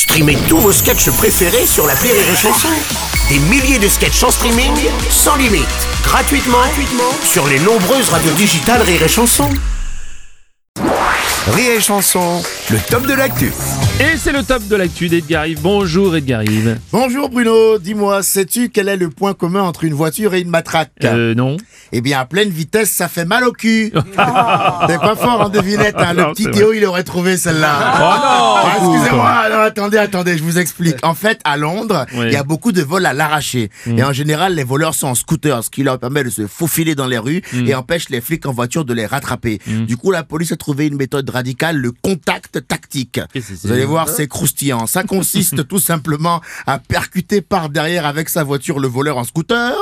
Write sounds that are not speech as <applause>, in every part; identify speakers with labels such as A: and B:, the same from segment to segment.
A: Streamez tous vos sketchs préférés sur la Rire et Chanson. Des milliers de sketchs en streaming, sans limite, gratuitement, gratuitement sur les nombreuses radios digitales Rire et Chanson.
B: Rire et chanson, le top de l'actu.
C: Et c'est le top de l'actu d'Edgar Yves. Bonjour Edgar Yves.
D: Bonjour Bruno, dis-moi, sais-tu quel est le point commun entre une voiture et une matraque
C: Euh, non.
D: Eh bien, à pleine vitesse, ça fait mal au cul. <laughs> T'es pas fort en devinette, hein. Le
C: Non,
D: petit
C: c'est
D: Théo, il aurait trouvé celle-là.
C: Oh non
D: Ah, Excusez-moi, attendez, attendez, je vous explique. En fait, à Londres, il
C: Oui.
D: y a beaucoup de vols à l'arraché. Et en général, les voleurs sont en scooter, ce qui leur permet de se faufiler dans les rues et empêche les flics en voiture de les rattraper. Du coup, la police a trouvé une méthode radicale, le contact tactique. Vous allez voir, c'est croustillant. Ça consiste <laughs> tout simplement à percuter par derrière avec sa voiture le voleur en scooter,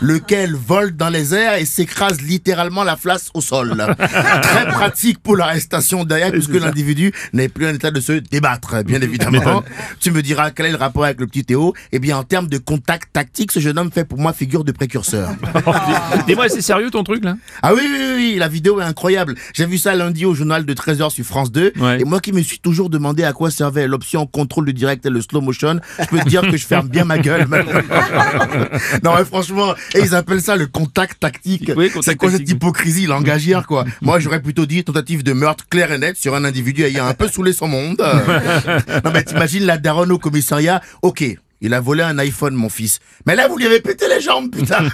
D: lequel vole dans les airs et s'écrase littéralement la face au sol. <laughs> Très pratique pour l'arrestation derrière, puisque l'individu n'est plus en état de se débattre, bien <laughs> évidemment. Tu me diras quel est le rapport avec le petit Théo Eh bien, en termes de contact tactique, ce jeune homme fait pour moi figure de précurseur. <laughs>
C: Dis-moi, c'est sérieux ton truc là?
D: Ah oui, oui, oui, la vidéo est incroyable. J'ai vu ça lundi au journal de 13h sur France 2.
C: Ouais.
D: Et moi qui me suis toujours demandé à quoi servait l'option contrôle du direct et le slow motion, je peux te dire que je ferme bien ma gueule. maintenant. <laughs> non mais franchement, et ils appellent ça le contact tactique.
C: Oui, contact
D: C'est quoi cette hypocrisie langagière quoi? Moi j'aurais plutôt dit tentative de meurtre clair et net sur un individu ayant un peu saoulé son monde. <laughs> non mais t'imagines la daronne au commissariat? Ok. Il a volé un iPhone, mon fils. Mais là, vous lui avez pété les jambes, putain.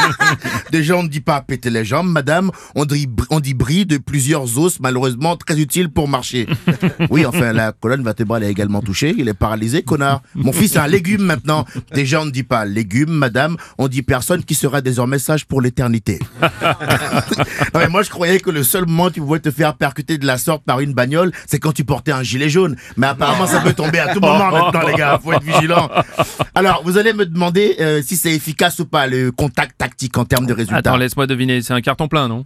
D: <laughs> Déjà, on ne dit pas péter les jambes, madame. On dit, on dit bris de plusieurs os, malheureusement très utile pour marcher. <laughs> Oui, enfin, la colonne vertébrale est également touchée. Il est paralysé, connard. Mon fils est un légume maintenant. Déjà, on ne dit pas légume, madame. On dit personne qui sera désormais sage pour l'éternité. <laughs> moi, je croyais que le seul moment où tu pouvais te faire percuter de la sorte par une bagnole, c'est quand tu portais un gilet jaune. Mais apparemment, ça peut tomber à tout moment maintenant, les gars. Faut être vigilant. <laughs> Alors, vous allez me demander euh, si c'est efficace ou pas, le contact tactique en termes de résultats.
C: Attends, laisse-moi deviner, c'est un carton plein, non?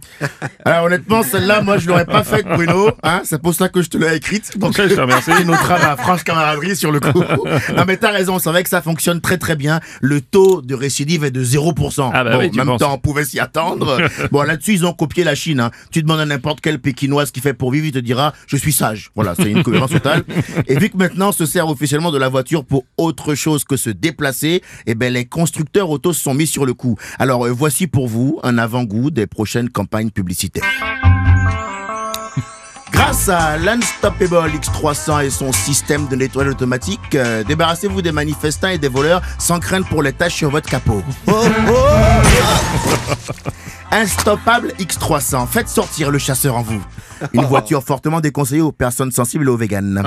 D: Alors honnêtement, celle-là, moi, je l'aurais pas faite, Bruno. Hein c'est pour ça que je te l'ai écrite. Donc,
C: Je te remercie. <laughs>
D: Noteras ma franche camaraderie sur le coup. <laughs> non, mais t'as raison, c'est vrai que ça fonctionne très très bien. Le taux de récidive est de 0%.
C: Ah bah
D: bon,
C: oui, tu
D: même
C: penses.
D: temps, on pouvait s'y attendre. bon, là-dessus, ils ont copié la Chine. Hein. Tu demandes à n'importe quel Pékinois ce qu'il fait pour vivre, il te dira, je suis sage. Voilà, c'est une cohérence totale. Et vu que maintenant, on se sert officiellement de la voiture pour autre chose que se déplacer, eh ben, les constructeurs autos se sont mis sur le coup. Alors, euh, voici pour vous un avant-goût des prochaines campagnes publicitaires. <laughs> Grâce à l'Unstoppable X300 et son système de nettoyage automatique, euh, débarrassez-vous des manifestants et des voleurs sans crainte pour les taches sur votre capot. <laughs> Oh, oh Unstoppable X300, faites sortir le chasseur en vous. Une <laughs> voiture fortement déconseillée aux personnes sensibles et aux véganes.